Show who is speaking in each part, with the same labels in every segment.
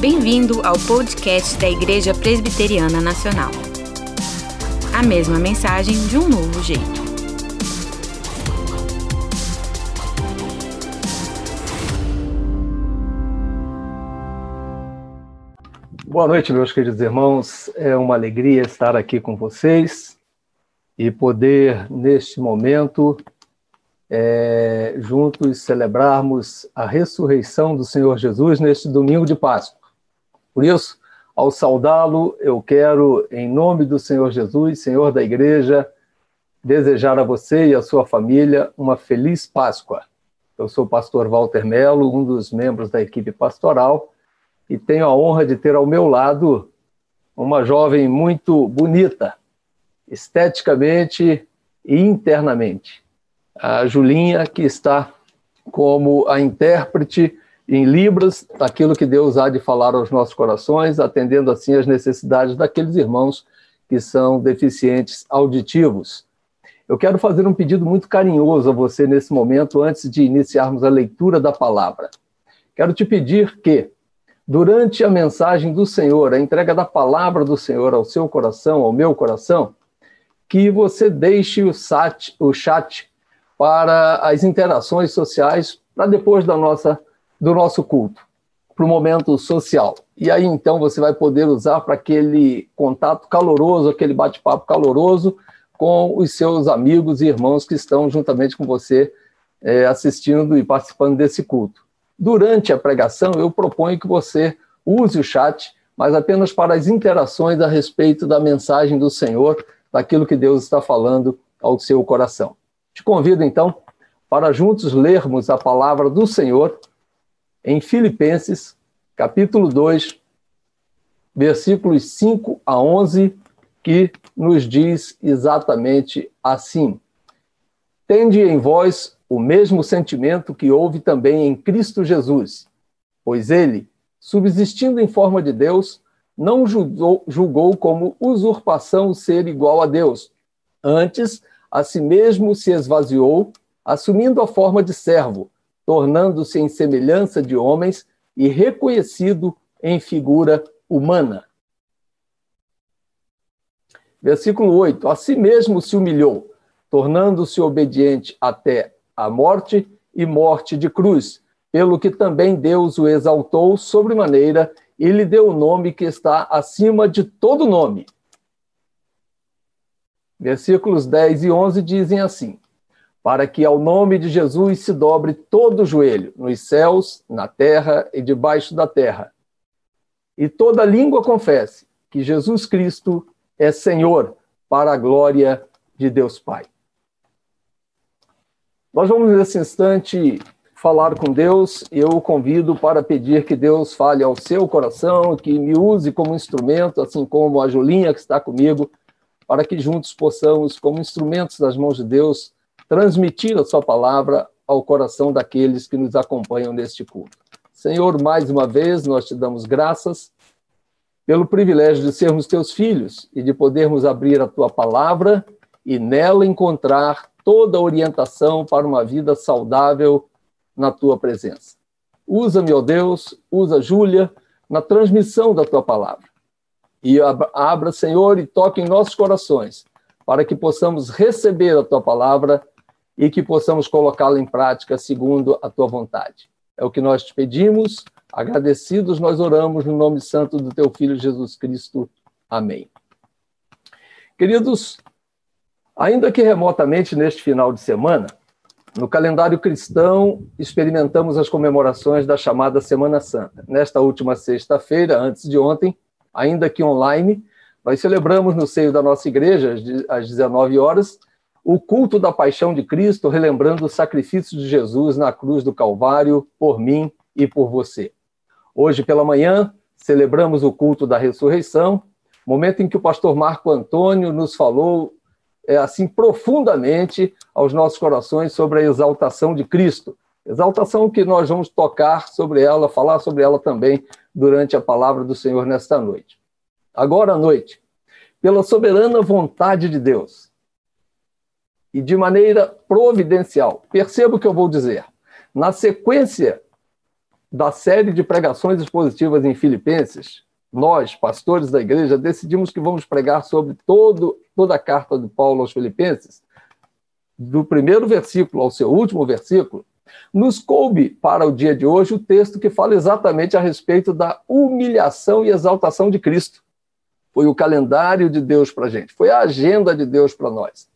Speaker 1: Bem-vindo ao podcast da Igreja Presbiteriana Nacional. A mesma mensagem de um novo jeito.
Speaker 2: Boa noite, meus queridos irmãos. É uma alegria estar aqui com vocês e poder, neste momento, é, juntos celebrarmos a ressurreição do Senhor Jesus neste domingo de Páscoa. Por isso, ao saudá-lo, eu quero, em nome do Senhor Jesus, Senhor da Igreja, desejar a você e a sua família uma feliz Páscoa. Eu sou o pastor Walter Melo, um dos membros da equipe pastoral, e tenho a honra de ter ao meu lado uma jovem muito bonita, esteticamente e internamente. A Julinha, que está como a intérprete em Libras daquilo que Deus há de falar aos nossos corações, atendendo assim as necessidades daqueles irmãos que são deficientes auditivos. Eu quero fazer um pedido muito carinhoso a você nesse momento, antes de iniciarmos a leitura da palavra. Quero te pedir que, durante a mensagem do Senhor, a entrega da palavra do Senhor ao seu coração, ao meu coração, que você deixe o chat, o chat para as interações sociais para depois da nossa do nosso culto para o momento social. E aí então você vai poder usar para aquele contato caloroso, aquele bate-papo caloroso com os seus amigos e irmãos que estão juntamente com você é, assistindo e participando desse culto. Durante a pregação, eu proponho que você use o chat, mas apenas para as interações a respeito da mensagem do Senhor, daquilo que Deus está falando ao seu coração. Te convido então para juntos lermos a palavra do Senhor em Filipenses, capítulo 2, versículos 5 a 11, que nos diz exatamente assim: Tende em vós o mesmo sentimento que houve também em Cristo Jesus, pois ele, subsistindo em forma de Deus, não julgou, julgou como usurpação ser igual a Deus. Antes, a si mesmo se esvaziou, assumindo a forma de servo tornando-se em semelhança de homens e reconhecido em figura humana. Versículo 8: A si mesmo se humilhou, tornando-se obediente até a morte e morte de cruz, pelo que também Deus o exaltou sobremaneira e lhe deu o nome que está acima de todo nome. Versículos 10 e 11 dizem assim: para que ao nome de Jesus se dobre todo o joelho, nos céus, na terra e debaixo da terra. E toda língua confesse que Jesus Cristo é Senhor, para a glória de Deus Pai. Nós vamos, nesse instante, falar com Deus eu o convido para pedir que Deus fale ao seu coração, que me use como instrumento, assim como a Julinha que está comigo, para que juntos possamos, como instrumentos das mãos de Deus, transmitir a sua palavra ao coração daqueles que nos acompanham neste culto. Senhor, mais uma vez nós te damos graças pelo privilégio de sermos teus filhos e de podermos abrir a tua palavra e nela encontrar toda a orientação para uma vida saudável na tua presença. Usa, meu Deus, usa Júlia na transmissão da tua palavra. E abra, Senhor, e toque em nossos corações, para que possamos receber a tua palavra e que possamos colocá-la em prática segundo a tua vontade. É o que nós te pedimos, agradecidos nós oramos no nome santo do teu filho Jesus Cristo. Amém. Queridos, ainda que remotamente neste final de semana, no calendário cristão experimentamos as comemorações da chamada Semana Santa. Nesta última sexta-feira, antes de ontem, ainda que online, nós celebramos no seio da nossa igreja, às 19 horas, o culto da paixão de Cristo, relembrando o sacrifício de Jesus na cruz do Calvário por mim e por você. Hoje pela manhã, celebramos o culto da ressurreição, momento em que o pastor Marco Antônio nos falou é, assim profundamente aos nossos corações sobre a exaltação de Cristo. Exaltação que nós vamos tocar sobre ela, falar sobre ela também durante a palavra do Senhor nesta noite. Agora à noite, pela soberana vontade de Deus, e de maneira providencial. Perceba o que eu vou dizer. Na sequência da série de pregações expositivas em Filipenses, nós, pastores da igreja, decidimos que vamos pregar sobre todo, toda a carta de Paulo aos Filipenses, do primeiro versículo ao seu último versículo, nos coube para o dia de hoje o texto que fala exatamente a respeito da humilhação e exaltação de Cristo. Foi o calendário de Deus para a gente, foi a agenda de Deus para nós.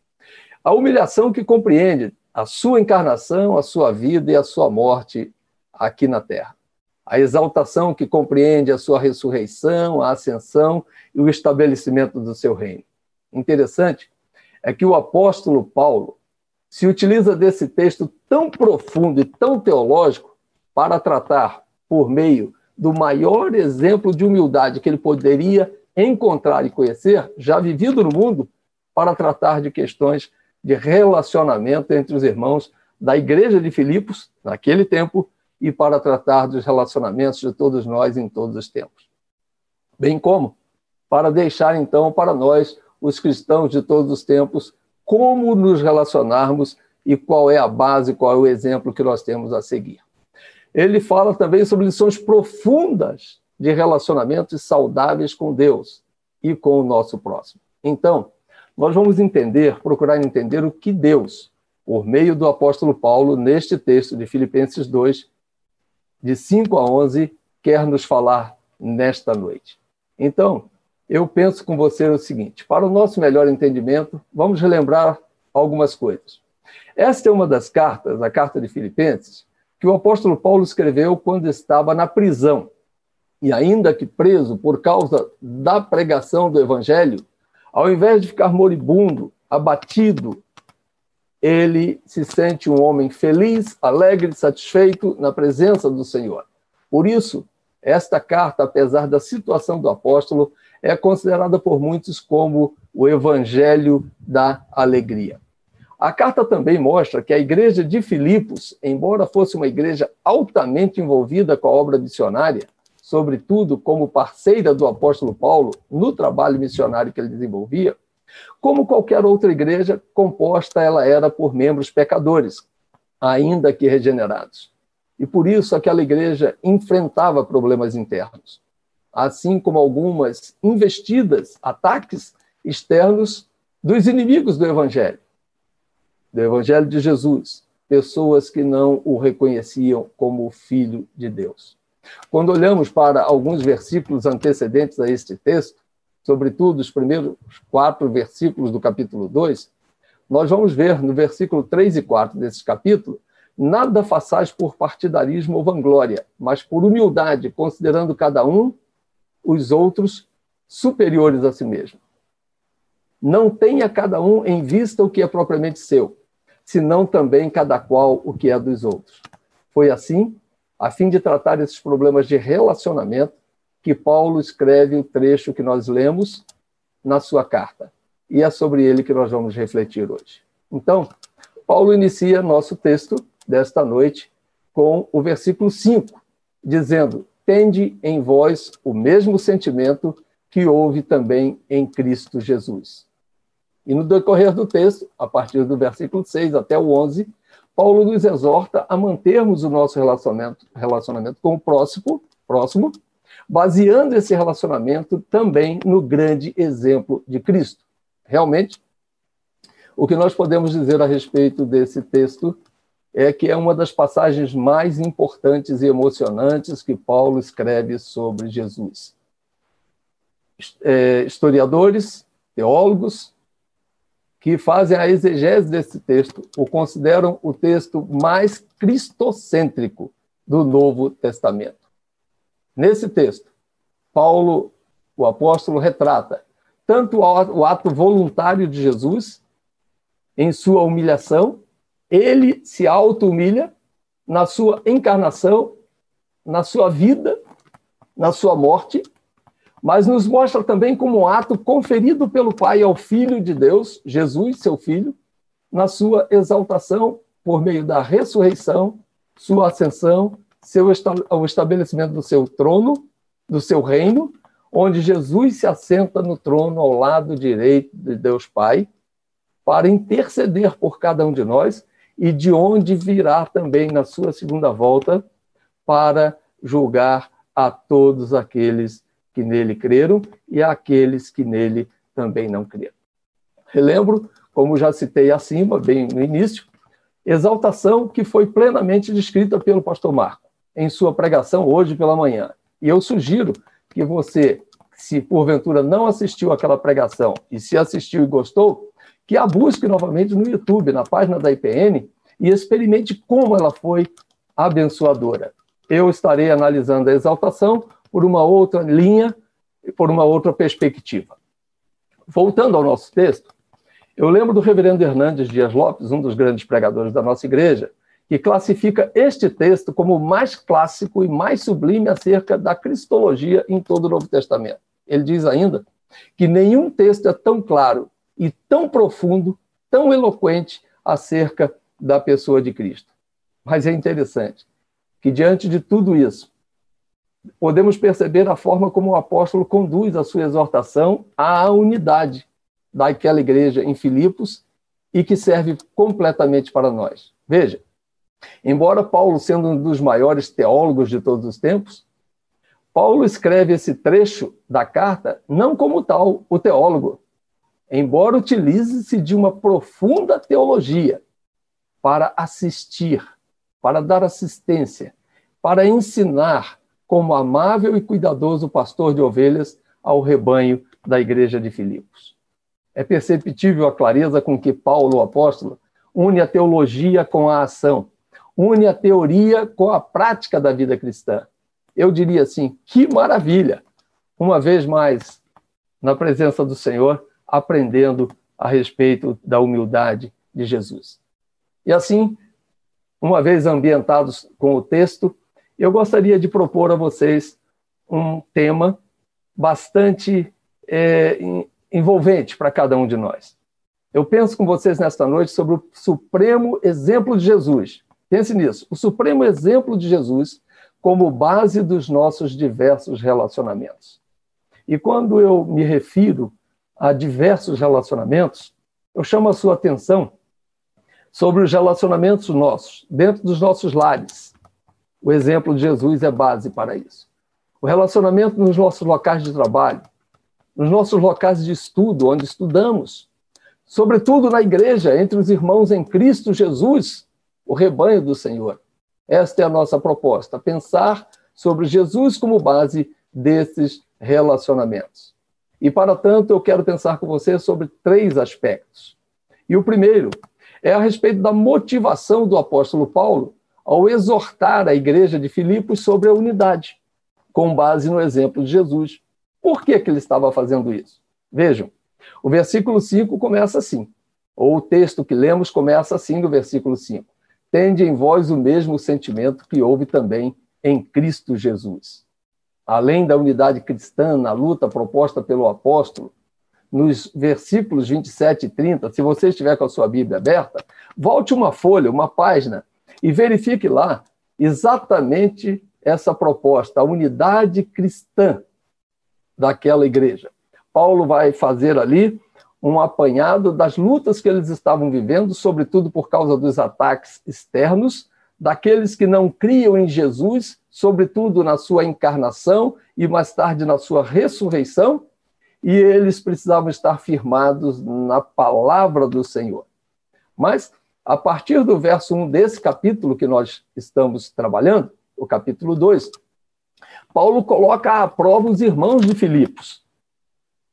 Speaker 2: A humilhação que compreende a sua encarnação, a sua vida e a sua morte aqui na terra. A exaltação que compreende a sua ressurreição, a ascensão e o estabelecimento do seu reino. Interessante é que o apóstolo Paulo se utiliza desse texto tão profundo e tão teológico para tratar, por meio do maior exemplo de humildade que ele poderia encontrar e conhecer, já vivido no mundo, para tratar de questões de relacionamento entre os irmãos da igreja de Filipos, naquele tempo, e para tratar dos relacionamentos de todos nós em todos os tempos. Bem como para deixar, então, para nós, os cristãos de todos os tempos, como nos relacionarmos e qual é a base, qual é o exemplo que nós temos a seguir. Ele fala também sobre lições profundas de relacionamentos saudáveis com Deus e com o nosso próximo. Então, nós vamos entender, procurar entender o que Deus, por meio do apóstolo Paulo, neste texto de Filipenses 2, de 5 a 11, quer nos falar nesta noite. Então, eu penso com você o seguinte: para o nosso melhor entendimento, vamos relembrar algumas coisas. Esta é uma das cartas, a carta de Filipenses, que o apóstolo Paulo escreveu quando estava na prisão. E ainda que preso por causa da pregação do evangelho, ao invés de ficar moribundo, abatido, ele se sente um homem feliz, alegre, satisfeito na presença do Senhor. Por isso, esta carta, apesar da situação do apóstolo, é considerada por muitos como o evangelho da alegria. A carta também mostra que a igreja de Filipos, embora fosse uma igreja altamente envolvida com a obra missionária, sobretudo como parceira do apóstolo Paulo no trabalho missionário que ele desenvolvia, como qualquer outra igreja, composta ela era por membros pecadores, ainda que regenerados. E por isso aquela igreja enfrentava problemas internos assim como algumas investidas, ataques externos dos inimigos do Evangelho, do Evangelho de Jesus, pessoas que não o reconheciam como filho de Deus. Quando olhamos para alguns versículos antecedentes a este texto, sobretudo os primeiros quatro versículos do capítulo 2, nós vamos ver no versículo 3 e 4 desse capítulo nada façais por partidarismo ou vanglória, mas por humildade, considerando cada um os outros superiores a si mesmo. Não tenha cada um em vista o que é propriamente seu, senão também cada qual o que é dos outros. Foi assim, a fim de tratar esses problemas de relacionamento, que Paulo escreve o trecho que nós lemos na sua carta. E é sobre ele que nós vamos refletir hoje. Então, Paulo inicia nosso texto desta noite com o versículo 5, dizendo: tende em vós o mesmo sentimento que houve também em Cristo Jesus. E no decorrer do texto, a partir do versículo 6 até o 11, Paulo nos exorta a mantermos o nosso relacionamento, relacionamento com o próximo, próximo, baseando esse relacionamento também no grande exemplo de Cristo. Realmente, o que nós podemos dizer a respeito desse texto é que é uma das passagens mais importantes e emocionantes que Paulo escreve sobre Jesus. É, historiadores, teólogos, que fazem a exegese desse texto, o consideram o texto mais cristocêntrico do Novo Testamento. Nesse texto, Paulo, o apóstolo, retrata tanto o ato voluntário de Jesus em sua humilhação ele se auto-humilha na sua encarnação, na sua vida, na sua morte, mas nos mostra também como um ato conferido pelo Pai ao Filho de Deus, Jesus, seu Filho, na sua exaltação por meio da ressurreição, sua ascensão, seu o estabelecimento do seu trono, do seu reino, onde Jesus se assenta no trono ao lado direito de Deus Pai, para interceder por cada um de nós e de onde virá também na sua segunda volta para julgar a todos aqueles que nele creram e àqueles que nele também não creram. Relembro, como já citei acima, bem no início, exaltação que foi plenamente descrita pelo pastor Marco em sua pregação hoje pela manhã. E eu sugiro que você, se porventura não assistiu àquela pregação e se assistiu e gostou, que a busque novamente no YouTube, na página da IPN, e experimente como ela foi abençoadora. Eu estarei analisando a exaltação por uma outra linha, por uma outra perspectiva. Voltando ao nosso texto, eu lembro do reverendo Hernandes Dias Lopes, um dos grandes pregadores da nossa igreja, que classifica este texto como o mais clássico e mais sublime acerca da cristologia em todo o Novo Testamento. Ele diz ainda que nenhum texto é tão claro e tão profundo, tão eloquente acerca da pessoa de Cristo. Mas é interessante que, diante de tudo isso, podemos perceber a forma como o apóstolo conduz a sua exortação à unidade daquela igreja em Filipos e que serve completamente para nós. Veja, embora Paulo sendo um dos maiores teólogos de todos os tempos, Paulo escreve esse trecho da carta não como tal, o teólogo, embora utilize-se de uma profunda teologia para assistir, para dar assistência, para ensinar como amável e cuidadoso pastor de ovelhas ao rebanho da igreja de Filipos. É perceptível a clareza com que Paulo, o apóstolo, une a teologia com a ação, une a teoria com a prática da vida cristã. Eu diria assim: que maravilha! Uma vez mais, na presença do Senhor, aprendendo a respeito da humildade de Jesus. E assim, uma vez ambientados com o texto, eu gostaria de propor a vocês um tema bastante é, envolvente para cada um de nós. Eu penso com vocês nesta noite sobre o supremo exemplo de Jesus. Pense nisso, o supremo exemplo de Jesus como base dos nossos diversos relacionamentos. E quando eu me refiro a diversos relacionamentos, eu chamo a sua atenção sobre os relacionamentos nossos, dentro dos nossos lares. O exemplo de Jesus é base para isso. O relacionamento nos nossos locais de trabalho, nos nossos locais de estudo, onde estudamos, sobretudo na igreja, entre os irmãos em Cristo Jesus, o rebanho do Senhor. Esta é a nossa proposta, pensar sobre Jesus como base desses relacionamentos. E, para tanto, eu quero pensar com você sobre três aspectos. E o primeiro é a respeito da motivação do apóstolo Paulo ao exortar a igreja de Filipos sobre a unidade, com base no exemplo de Jesus. Por que, que ele estava fazendo isso? Vejam, o versículo 5 começa assim, ou o texto que lemos começa assim no versículo 5. Tende em vós o mesmo sentimento que houve também em Cristo Jesus além da unidade cristã na luta proposta pelo apóstolo, nos versículos 27 e 30, se você estiver com a sua Bíblia aberta, volte uma folha, uma página, e verifique lá exatamente essa proposta, a unidade cristã daquela igreja. Paulo vai fazer ali um apanhado das lutas que eles estavam vivendo, sobretudo por causa dos ataques externos, daqueles que não criam em Jesus sobretudo na sua encarnação e mais tarde na sua ressurreição, e eles precisavam estar firmados na palavra do Senhor. Mas, a partir do verso 1 desse capítulo que nós estamos trabalhando, o capítulo 2, Paulo coloca à prova os irmãos de Filipos.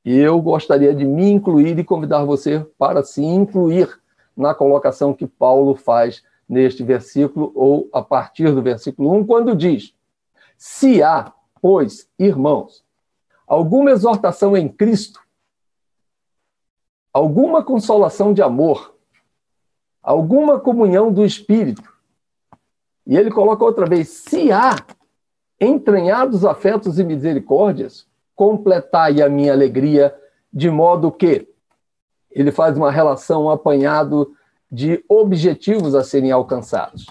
Speaker 2: E eu gostaria de me incluir e convidar você para se incluir na colocação que Paulo faz neste versículo, ou a partir do versículo 1, quando diz: Se há, pois, irmãos, alguma exortação em Cristo, alguma consolação de amor, alguma comunhão do Espírito, e ele coloca outra vez: se há entranhados afetos e misericórdias, completai a minha alegria, de modo que ele faz uma relação, um apanhado de objetivos a serem alcançados.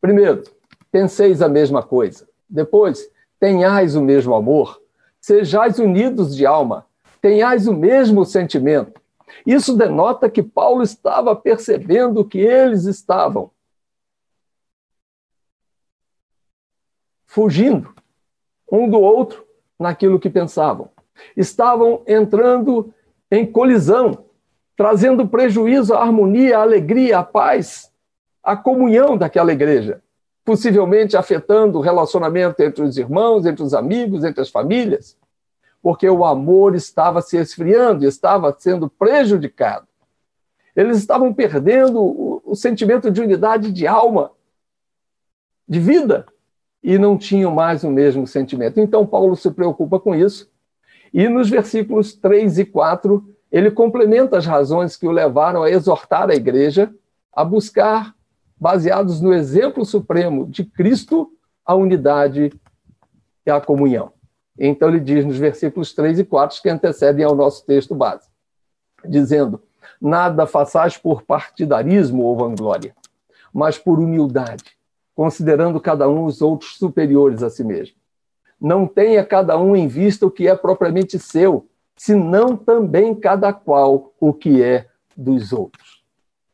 Speaker 2: Primeiro, penseis a mesma coisa. Depois, tenhais o mesmo amor. Sejais unidos de alma. Tenhais o mesmo sentimento. Isso denota que Paulo estava percebendo que eles estavam fugindo um do outro naquilo que pensavam. Estavam entrando em colisão, trazendo prejuízo à harmonia, à alegria, à paz, à comunhão daquela igreja, possivelmente afetando o relacionamento entre os irmãos, entre os amigos, entre as famílias, porque o amor estava se esfriando, estava sendo prejudicado. Eles estavam perdendo o, o sentimento de unidade de alma, de vida, e não tinham mais o mesmo sentimento. Então, Paulo se preocupa com isso. E nos versículos 3 e 4, ele complementa as razões que o levaram a exortar a igreja a buscar, baseados no exemplo supremo de Cristo, a unidade e a comunhão. Então, ele diz nos versículos 3 e 4, que antecedem ao nosso texto base, dizendo: Nada façais por partidarismo ou vanglória, mas por humildade considerando cada um os outros superiores a si mesmo. Não tenha cada um em vista o que é propriamente seu, senão também cada qual o que é dos outros.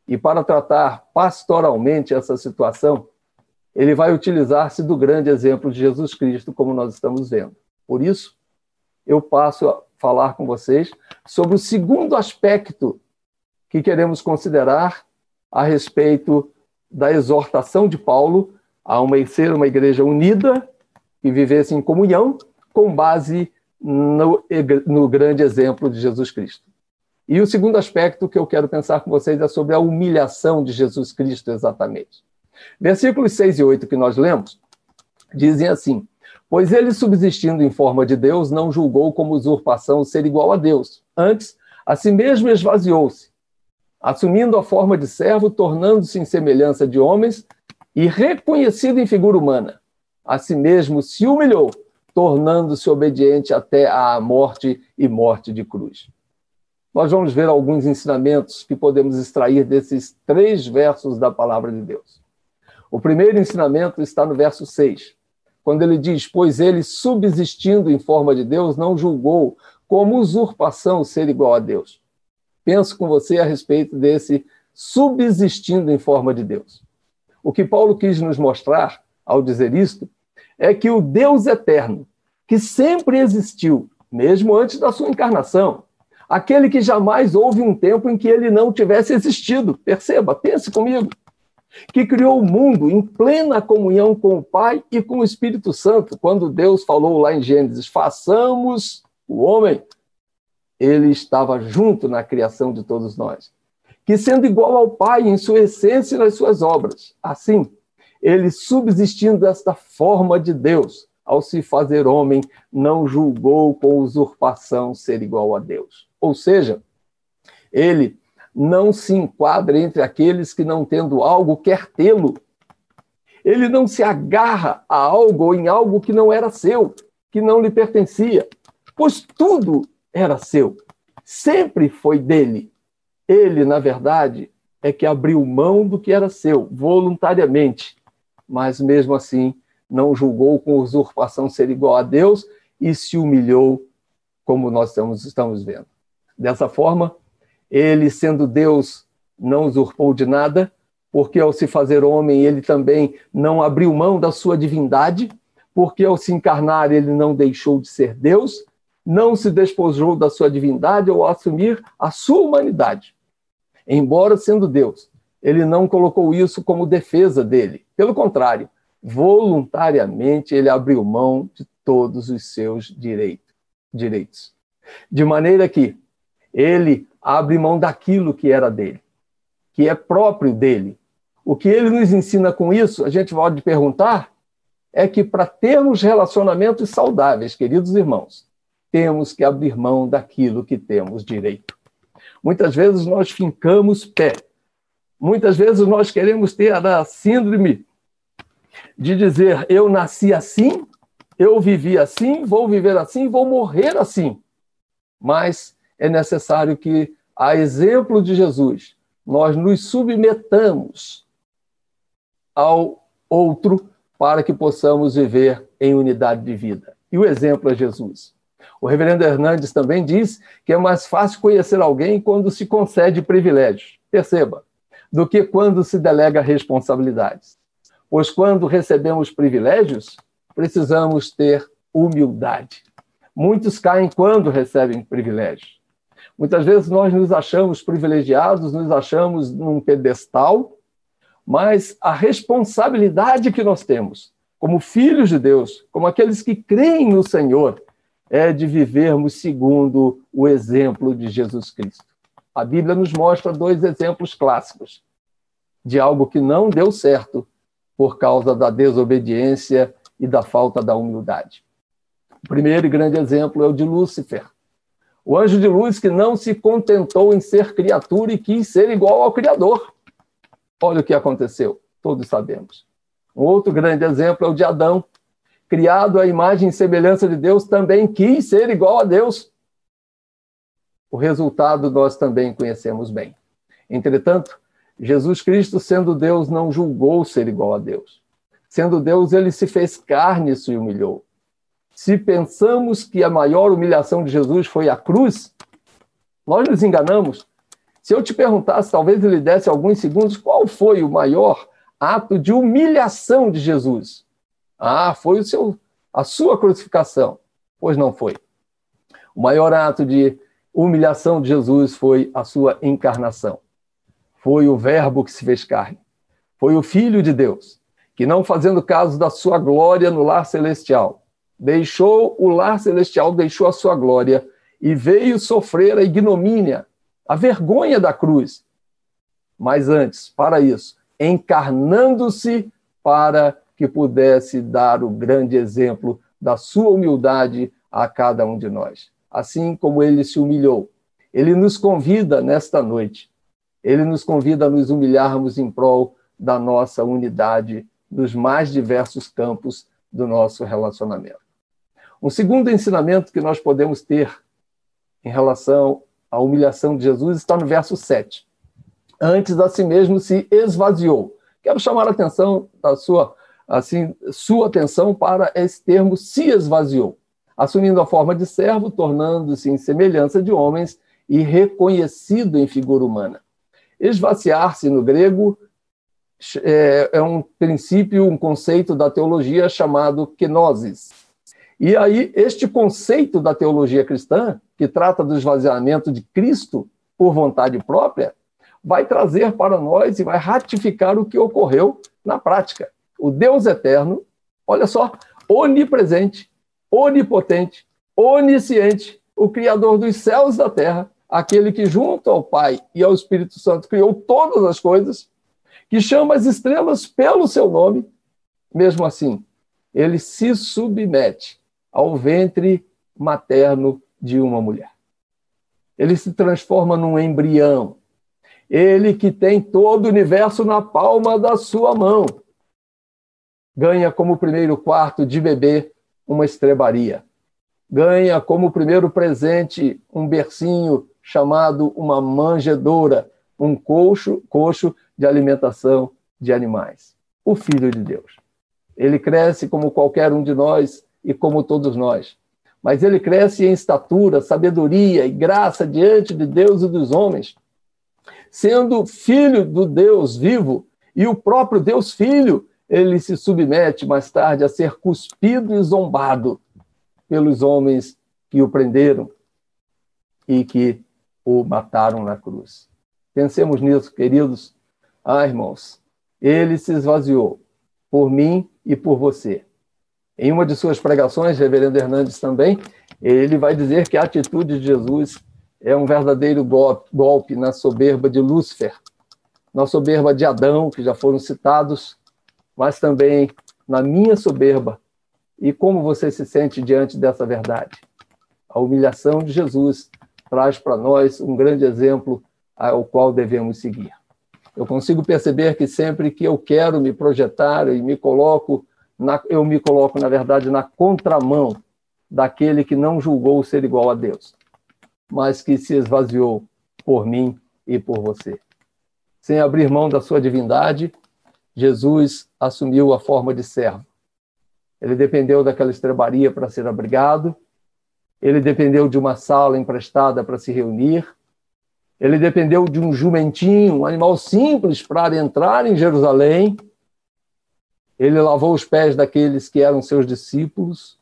Speaker 2: E para tratar pastoralmente essa situação, ele vai utilizar-se do grande exemplo de Jesus Cristo, como nós estamos vendo. Por isso, eu passo a falar com vocês sobre o segundo aspecto que queremos considerar a respeito da exortação de Paulo a uma, ser uma igreja unida e vivesse em comunhão com base no, no grande exemplo de Jesus Cristo. E o segundo aspecto que eu quero pensar com vocês é sobre a humilhação de Jesus Cristo, exatamente. Versículos 6 e 8 que nós lemos dizem assim: Pois ele, subsistindo em forma de Deus, não julgou como usurpação ser igual a Deus. Antes, a si mesmo esvaziou-se, assumindo a forma de servo, tornando-se em semelhança de homens e reconhecido em figura humana. A si mesmo se humilhou, tornando-se obediente até à morte e morte de cruz. Nós vamos ver alguns ensinamentos que podemos extrair desses três versos da palavra de Deus. O primeiro ensinamento está no verso 6, quando ele diz: Pois ele, subsistindo em forma de Deus, não julgou como usurpação ser igual a Deus. Penso com você a respeito desse subsistindo em forma de Deus. O que Paulo quis nos mostrar ao dizer isto é que o Deus eterno, que sempre existiu, mesmo antes da sua encarnação, aquele que jamais houve um tempo em que ele não tivesse existido, perceba, pense comigo, que criou o mundo em plena comunhão com o Pai e com o Espírito Santo, quando Deus falou lá em Gênesis: façamos o homem ele estava junto na criação de todos nós. Que sendo igual ao Pai em sua essência e nas suas obras, assim, ele subsistindo desta forma de Deus, ao se fazer homem, não julgou com usurpação ser igual a Deus. Ou seja, ele não se enquadra entre aqueles que, não tendo algo, quer tê-lo. Ele não se agarra a algo ou em algo que não era seu, que não lhe pertencia, pois tudo era seu, sempre foi dele. Ele, na verdade, é que abriu mão do que era seu, voluntariamente, mas mesmo assim não julgou com usurpação ser igual a Deus e se humilhou, como nós estamos, vendo. Dessa forma, ele, sendo Deus, não usurpou de nada, porque ao se fazer homem, ele também não abriu mão da sua divindade, porque ao se encarnar, ele não deixou de ser Deus, não se despojou da sua divindade ao assumir a sua humanidade. Embora sendo Deus, ele não colocou isso como defesa dele. Pelo contrário, voluntariamente ele abriu mão de todos os seus direitos. De maneira que ele abre mão daquilo que era dele, que é próprio dele. O que ele nos ensina com isso, a gente pode perguntar, é que para termos relacionamentos saudáveis, queridos irmãos, temos que abrir mão daquilo que temos direito. Muitas vezes nós fincamos pé. Muitas vezes nós queremos ter a síndrome de dizer: eu nasci assim, eu vivi assim, vou viver assim, vou morrer assim. Mas é necessário que, a exemplo de Jesus, nós nos submetamos ao outro para que possamos viver em unidade de vida. E o exemplo é Jesus. O reverendo Hernandes também diz que é mais fácil conhecer alguém quando se concede privilégios, perceba, do que quando se delega responsabilidades. Pois quando recebemos privilégios, precisamos ter humildade. Muitos caem quando recebem privilégios. Muitas vezes nós nos achamos privilegiados, nos achamos num pedestal, mas a responsabilidade que nós temos, como filhos de Deus, como aqueles que creem no Senhor, é de vivermos segundo o exemplo de Jesus Cristo. A Bíblia nos mostra dois exemplos clássicos de algo que não deu certo por causa da desobediência e da falta da humildade. O primeiro e grande exemplo é o de Lúcifer, o anjo de luz que não se contentou em ser criatura e quis ser igual ao Criador. Olha o que aconteceu, todos sabemos. Um outro grande exemplo é o de Adão, criado à imagem e semelhança de Deus, também quis ser igual a Deus. O resultado nós também conhecemos bem. Entretanto, Jesus Cristo, sendo Deus, não julgou ser igual a Deus. Sendo Deus, ele se fez carne e se humilhou. Se pensamos que a maior humilhação de Jesus foi a cruz, nós nos enganamos. Se eu te perguntasse, talvez ele desse alguns segundos, qual foi o maior ato de humilhação de Jesus? Ah, foi o seu, a sua crucificação. Pois não foi. O maior ato de humilhação de Jesus foi a sua encarnação. Foi o Verbo que se fez carne. Foi o Filho de Deus, que não fazendo caso da sua glória no lar celestial, deixou o lar celestial, deixou a sua glória e veio sofrer a ignomínia, a vergonha da cruz. Mas antes, para isso, encarnando-se para que pudesse dar o grande exemplo da sua humildade a cada um de nós. Assim como ele se humilhou, ele nos convida nesta noite, ele nos convida a nos humilharmos em prol da nossa unidade nos mais diversos campos do nosso relacionamento. Um segundo ensinamento que nós podemos ter em relação à humilhação de Jesus está no verso 7. Antes a si mesmo se esvaziou. Quero chamar a atenção da sua assim, sua atenção para esse termo se esvaziou, assumindo a forma de servo, tornando-se em semelhança de homens e reconhecido em figura humana. Esvaziar-se no grego é, é um princípio, um conceito da teologia chamado kenosis, e aí, este conceito da teologia cristã, que trata do esvaziamento de Cristo por vontade própria, vai trazer para nós e vai ratificar o que ocorreu na prática. O Deus eterno, olha só, onipresente, onipotente, onisciente, o Criador dos céus e da terra, aquele que, junto ao Pai e ao Espírito Santo, criou todas as coisas, que chama as estrelas pelo seu nome, mesmo assim, ele se submete ao ventre materno de uma mulher. Ele se transforma num embrião. Ele que tem todo o universo na palma da sua mão. Ganha como primeiro quarto de bebê uma estrebaria. Ganha como primeiro presente um bercinho chamado uma manjedoura, um coxo, coxo de alimentação de animais. O Filho de Deus. Ele cresce como qualquer um de nós, e como todos nós. Mas ele cresce em estatura, sabedoria e graça diante de Deus e dos homens, sendo filho do Deus vivo e o próprio Deus Filho, ele se submete mais tarde a ser cuspido e zombado pelos homens que o prenderam e que o mataram na cruz. Pensemos nisso, queridos. Ah, irmãos, ele se esvaziou por mim e por você. Em uma de suas pregações, Reverendo Hernandes também, ele vai dizer que a atitude de Jesus é um verdadeiro golpe na soberba de Lúcifer, na soberba de Adão, que já foram citados, mas também na minha soberba. E como você se sente diante dessa verdade? A humilhação de Jesus traz para nós um grande exemplo ao qual devemos seguir. Eu consigo perceber que sempre que eu quero me projetar e me coloco na, eu me coloco, na verdade, na contramão daquele que não julgou ser igual a Deus, mas que se esvaziou por mim e por você. Sem abrir mão da sua divindade, Jesus assumiu a forma de servo. Ele dependeu daquela estrebaria para ser abrigado, ele dependeu de uma sala emprestada para se reunir, ele dependeu de um jumentinho, um animal simples, para entrar em Jerusalém Ele lavou os pés daqueles que eram seus discípulos,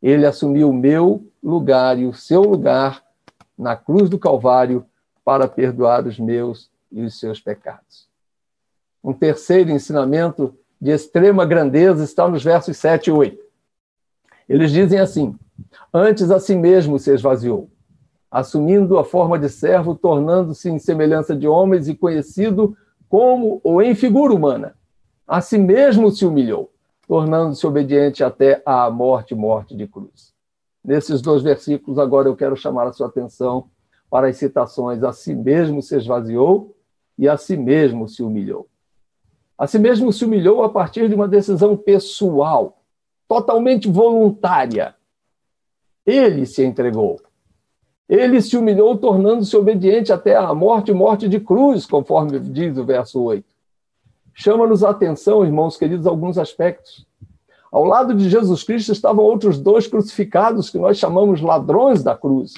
Speaker 2: ele assumiu o meu lugar e o seu lugar na cruz do Calvário para perdoar os meus e os seus pecados. Um terceiro ensinamento de extrema grandeza está nos versos 7 e 8. Eles dizem assim: Antes a si mesmo se esvaziou, assumindo a forma de servo, tornando-se em semelhança de homens e conhecido como ou em figura humana. A si mesmo se humilhou, tornando-se obediente até à morte morte de cruz. Nesses dois versículos, agora eu quero chamar a sua atenção para as citações: a si mesmo se esvaziou e a si mesmo se humilhou. A si mesmo se humilhou a partir de uma decisão pessoal, totalmente voluntária. Ele se entregou. Ele se humilhou, tornando-se obediente até à morte morte de cruz, conforme diz o verso 8. Chama-nos a atenção, irmãos queridos, alguns aspectos. Ao lado de Jesus Cristo estavam outros dois crucificados que nós chamamos ladrões da cruz.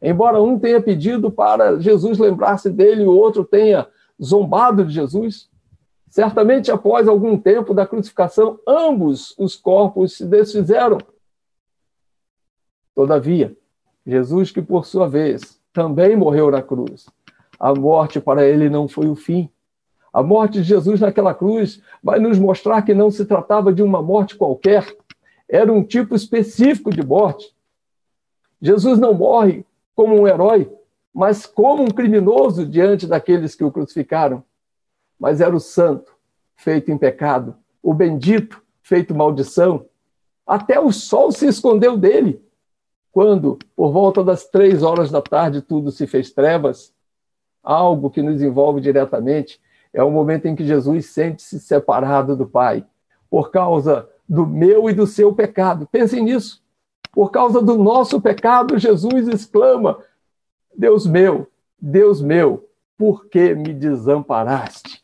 Speaker 2: Embora um tenha pedido para Jesus lembrar-se dele e o outro tenha zombado de Jesus, certamente após algum tempo da crucificação, ambos os corpos se desfizeram. Todavia, Jesus, que por sua vez também morreu na cruz, a morte para ele não foi o fim. A morte de Jesus naquela cruz vai nos mostrar que não se tratava de uma morte qualquer, era um tipo específico de morte. Jesus não morre como um herói, mas como um criminoso diante daqueles que o crucificaram. Mas era o santo, feito em pecado, o bendito, feito maldição. Até o sol se escondeu dele. Quando, por volta das três horas da tarde, tudo se fez trevas, algo que nos envolve diretamente, é o momento em que Jesus sente-se separado do Pai, por causa do meu e do seu pecado. Pensem nisso. Por causa do nosso pecado, Jesus exclama: Deus meu, Deus meu, por que me desamparaste?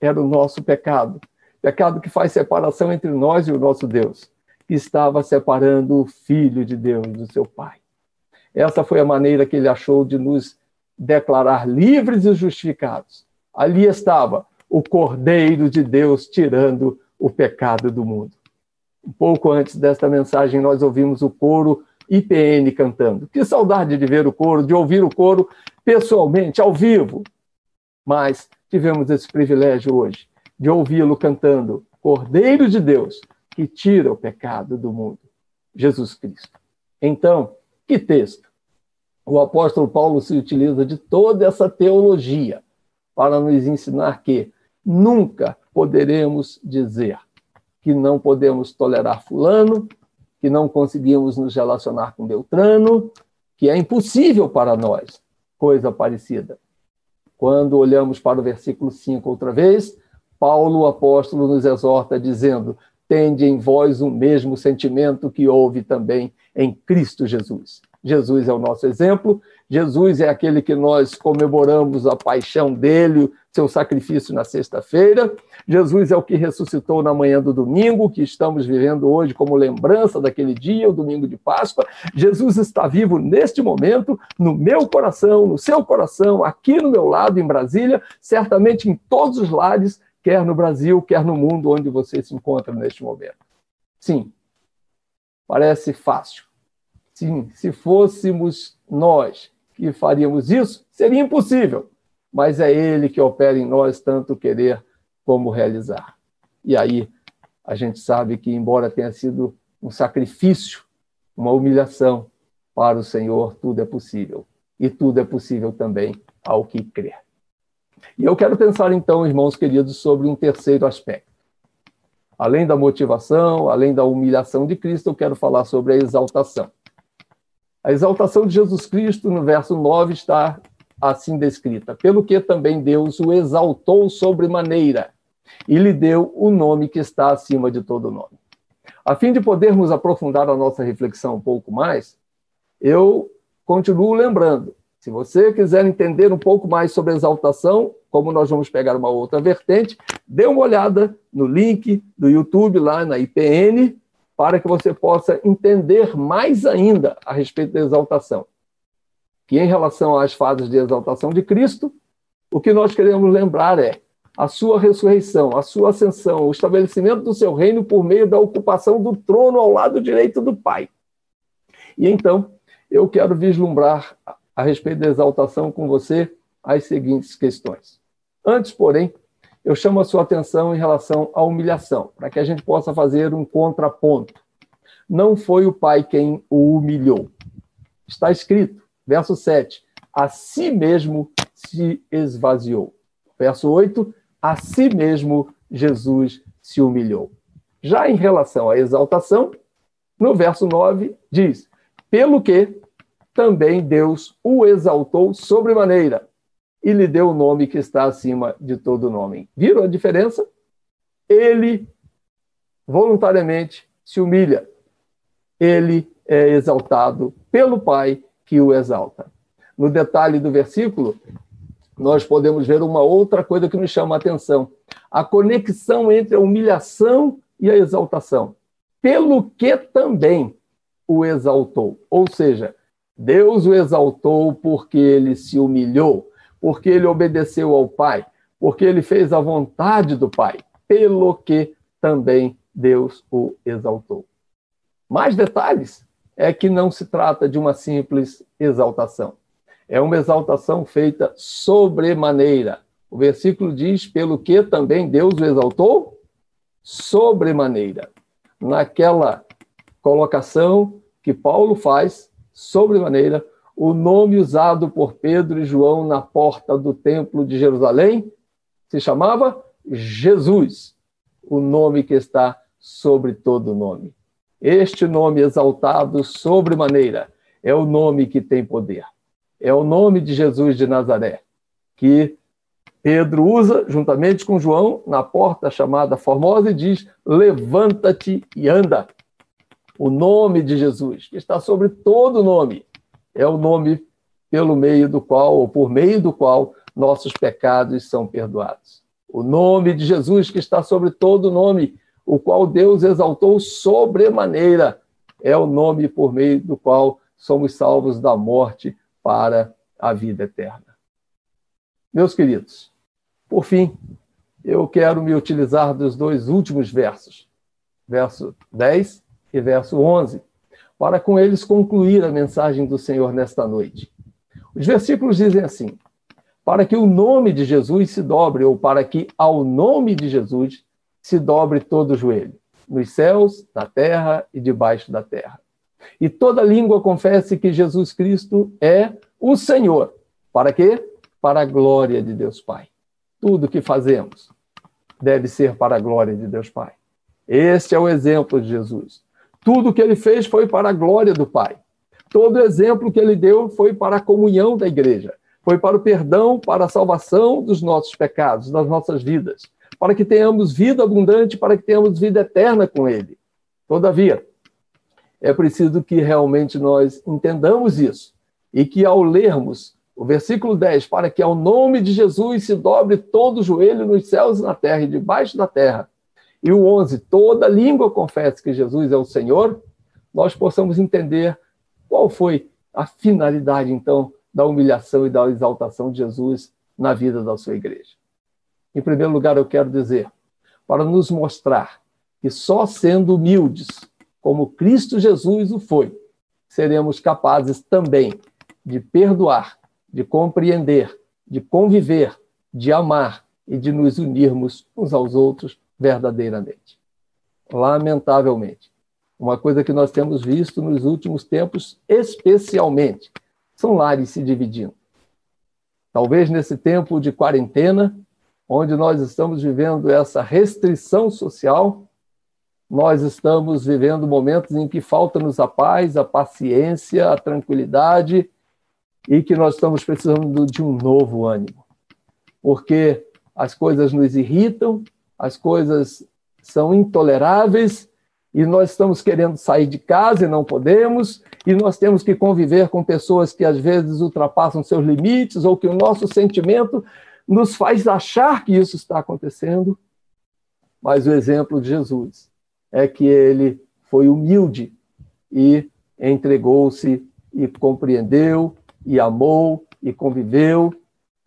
Speaker 2: Era o nosso pecado. Pecado que faz separação entre nós e o nosso Deus, que estava separando o Filho de Deus do seu Pai. Essa foi a maneira que ele achou de nos declarar livres e justificados ali estava o Cordeiro de Deus tirando o pecado do mundo. Um pouco antes desta mensagem, nós ouvimos o coro IPN cantando. Que saudade de ver o coro, de ouvir o coro pessoalmente, ao vivo. Mas tivemos esse privilégio hoje de ouvi-lo cantando Cordeiro de Deus, que tira o pecado do mundo, Jesus Cristo. Então, que texto? O apóstolo Paulo se utiliza de toda essa teologia para nos ensinar que nunca poderemos dizer que não podemos tolerar Fulano, que não conseguimos nos relacionar com Beltrano, que é impossível para nós, coisa parecida. Quando olhamos para o versículo 5 outra vez, Paulo, o apóstolo, nos exorta dizendo: Tende em vós o mesmo sentimento que houve também em Cristo Jesus. Jesus é o nosso exemplo, Jesus é aquele que nós comemoramos a paixão dele, seu sacrifício na sexta-feira. Jesus é o que ressuscitou na manhã do domingo, que estamos vivendo hoje como lembrança daquele dia, o domingo de Páscoa. Jesus está vivo neste momento, no meu coração, no seu coração, aqui no meu lado, em Brasília, certamente em todos os lares, quer no Brasil, quer no mundo onde você se encontra neste momento. Sim, parece fácil. Sim, se fôssemos nós que faríamos isso, seria impossível. Mas é Ele que opera em nós tanto querer como realizar. E aí a gente sabe que, embora tenha sido um sacrifício, uma humilhação para o Senhor, tudo é possível. E tudo é possível também ao que crer. E eu quero pensar então, irmãos queridos, sobre um terceiro aspecto. Além da motivação, além da humilhação de Cristo, eu quero falar sobre a exaltação. A exaltação de Jesus Cristo, no verso 9, está assim descrita: pelo que também Deus o exaltou sobremaneira e lhe deu o nome que está acima de todo nome. A fim de podermos aprofundar a nossa reflexão um pouco mais, eu continuo lembrando. Se você quiser entender um pouco mais sobre exaltação, como nós vamos pegar uma outra vertente, dê uma olhada no link do YouTube lá na IPN, para que você possa entender mais ainda a respeito da exaltação. Que em relação às fases de exaltação de Cristo, o que nós queremos lembrar é a sua ressurreição, a sua ascensão, o estabelecimento do seu reino por meio da ocupação do trono ao lado direito do Pai. E então, eu quero vislumbrar a respeito da exaltação com você as seguintes questões. Antes, porém, eu chamo a sua atenção em relação à humilhação, para que a gente possa fazer um contraponto. Não foi o Pai quem o humilhou. Está escrito, verso 7, a si mesmo se esvaziou. Verso 8, a si mesmo Jesus se humilhou. Já em relação à exaltação, no verso 9 diz: Pelo que também Deus o exaltou sobremaneira e lhe deu o nome que está acima de todo nome. Viram a diferença? Ele voluntariamente se humilha. Ele é exaltado pelo Pai que o exalta. No detalhe do versículo, nós podemos ver uma outra coisa que nos chama a atenção: a conexão entre a humilhação e a exaltação. Pelo que também o exaltou. Ou seja, Deus o exaltou porque ele se humilhou, porque ele obedeceu ao Pai, porque ele fez a vontade do Pai, pelo que também Deus o exaltou. Mais detalhes é que não se trata de uma simples exaltação. É uma exaltação feita sobremaneira. O versículo diz: pelo que também Deus o exaltou sobremaneira. Naquela colocação que Paulo faz, sobremaneira, o nome usado por Pedro e João na porta do templo de Jerusalém se chamava Jesus, o nome que está sobre todo nome. Este nome exaltado sobremaneira é o nome que tem poder é o nome de Jesus de Nazaré, que Pedro usa juntamente com João na porta chamada Formosa e diz: Levanta-te e anda. O nome de Jesus, que está sobre todo nome, é o nome pelo meio do qual, ou por meio do qual, nossos pecados são perdoados. O nome de Jesus, que está sobre todo nome, o qual Deus exaltou sobremaneira, é o nome por meio do qual somos salvos da morte para a vida eterna. Meus queridos, por fim, eu quero me utilizar dos dois últimos versos, verso 10 e verso 11, para com eles concluir a mensagem do Senhor nesta noite. Os versículos dizem assim: para que o nome de Jesus se dobre, ou para que ao nome de Jesus se dobre todo o joelho, nos céus, na terra e debaixo da terra e toda língua confesse que Jesus Cristo é o Senhor. Para quê? Para a glória de Deus Pai. Tudo que fazemos deve ser para a glória de Deus Pai. Este é o exemplo de Jesus. Tudo que ele fez foi para a glória do Pai. Todo exemplo que ele deu foi para a comunhão da igreja, foi para o perdão, para a salvação dos nossos pecados, das nossas vidas, para que tenhamos vida abundante, para que tenhamos vida eterna com ele. Todavia, é preciso que realmente nós entendamos isso e que ao lermos o versículo 10, para que ao nome de Jesus se dobre todo o joelho nos céus e na terra e debaixo da terra, e o 11, toda língua confesse que Jesus é o Senhor, nós possamos entender qual foi a finalidade, então, da humilhação e da exaltação de Jesus na vida da sua igreja. Em primeiro lugar, eu quero dizer, para nos mostrar que só sendo humildes como Cristo Jesus o foi, seremos capazes também de perdoar, de compreender, de conviver, de amar e de nos unirmos uns aos outros verdadeiramente. Lamentavelmente, uma coisa que nós temos visto nos últimos tempos, especialmente, são lares se dividindo. Talvez nesse tempo de quarentena, onde nós estamos vivendo essa restrição social, nós estamos vivendo momentos em que falta-nos a paz, a paciência, a tranquilidade e que nós estamos precisando de um novo ânimo. Porque as coisas nos irritam, as coisas são intoleráveis e nós estamos querendo sair de casa e não podemos, e nós temos que conviver com pessoas que às vezes ultrapassam seus limites ou que o nosso sentimento nos faz achar que isso está acontecendo. Mas o exemplo de Jesus é que ele foi humilde e entregou-se e compreendeu e amou e conviveu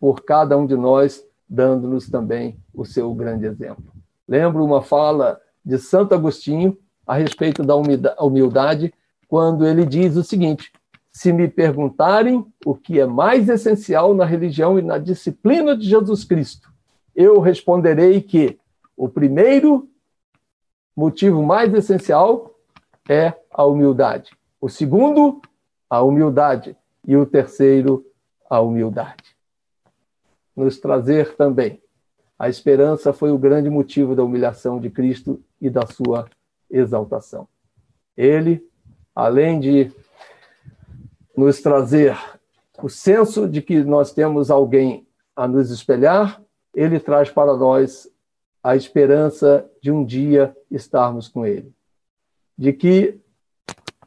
Speaker 2: por cada um de nós dando-nos também o seu grande exemplo. Lembro uma fala de Santo Agostinho a respeito da humildade, quando ele diz o seguinte: Se me perguntarem o que é mais essencial na religião e na disciplina de Jesus Cristo, eu responderei que o primeiro motivo mais essencial é a humildade. O segundo, a humildade. E o terceiro, a humildade. Nos trazer também. A esperança foi o grande motivo da humilhação de Cristo e da sua exaltação. Ele, além de nos trazer o senso de que nós temos alguém a nos espelhar, ele traz para nós a esperança de um dia estarmos com Ele. De que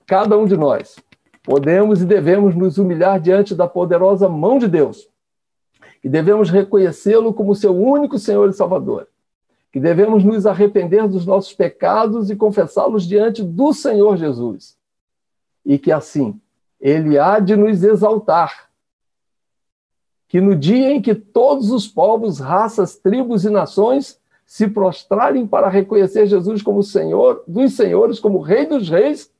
Speaker 2: cada um de nós podemos e devemos nos humilhar diante da poderosa mão de Deus, que devemos reconhecê-lo como seu único Senhor e Salvador, que devemos nos arrepender dos nossos pecados e confessá-los diante do Senhor Jesus, e que assim Ele há de nos exaltar. Que no dia em que todos os povos, raças, tribos e nações se prostrarem para reconhecer Jesus como Senhor dos senhores, como Rei dos reis,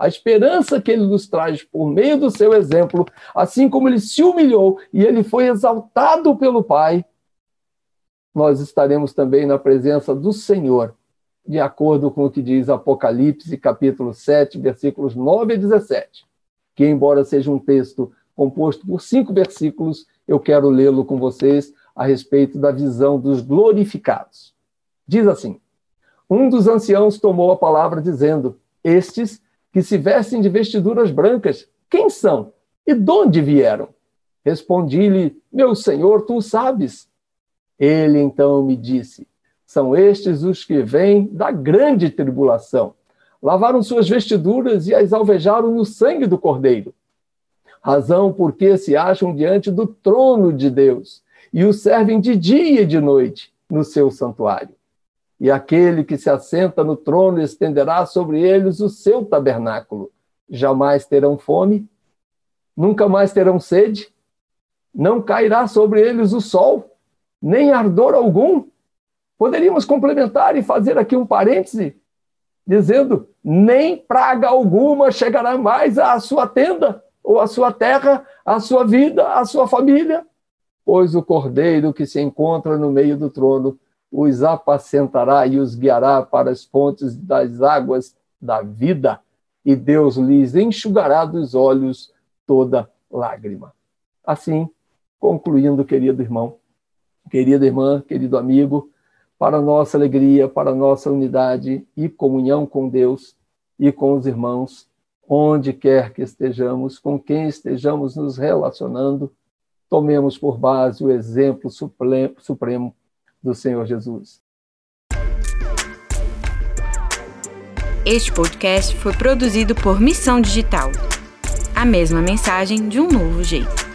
Speaker 2: a esperança que ele nos traz por meio do seu exemplo, assim como ele se humilhou e ele foi exaltado pelo Pai, nós estaremos também na presença do Senhor, de acordo com o que diz Apocalipse, capítulo 7, versículos 9 a 17, que, embora seja um texto composto por cinco versículos, eu quero lê-lo com vocês a respeito da visão dos glorificados. Diz assim: Um dos anciãos tomou a palavra, dizendo: Estes que se vestem de vestiduras brancas, quem são e de onde vieram? Respondi-lhe: Meu senhor, tu sabes. Ele então me disse: São estes os que vêm da grande tribulação. Lavaram suas vestiduras e as alvejaram no sangue do cordeiro razão porque se acham diante do trono de Deus e o servem de dia e de noite no seu santuário. E aquele que se assenta no trono estenderá sobre eles o seu tabernáculo. Jamais terão fome, nunca mais terão sede, não cairá sobre eles o sol, nem ardor algum. Poderíamos complementar e fazer aqui um parêntese, dizendo: nem praga alguma chegará mais à sua tenda ou a sua terra, a sua vida, a sua família, pois o cordeiro que se encontra no meio do trono os apacentará e os guiará para as fontes das águas da vida, e Deus lhes enxugará dos olhos toda lágrima. Assim, concluindo, querido irmão, querida irmã, querido amigo, para nossa alegria, para nossa unidade e comunhão com Deus e com os irmãos, onde quer que estejamos, com quem estejamos nos relacionando, tomemos por base o exemplo supremo do Senhor Jesus.
Speaker 1: Este podcast foi produzido por Missão Digital. A mesma mensagem de um novo jeito.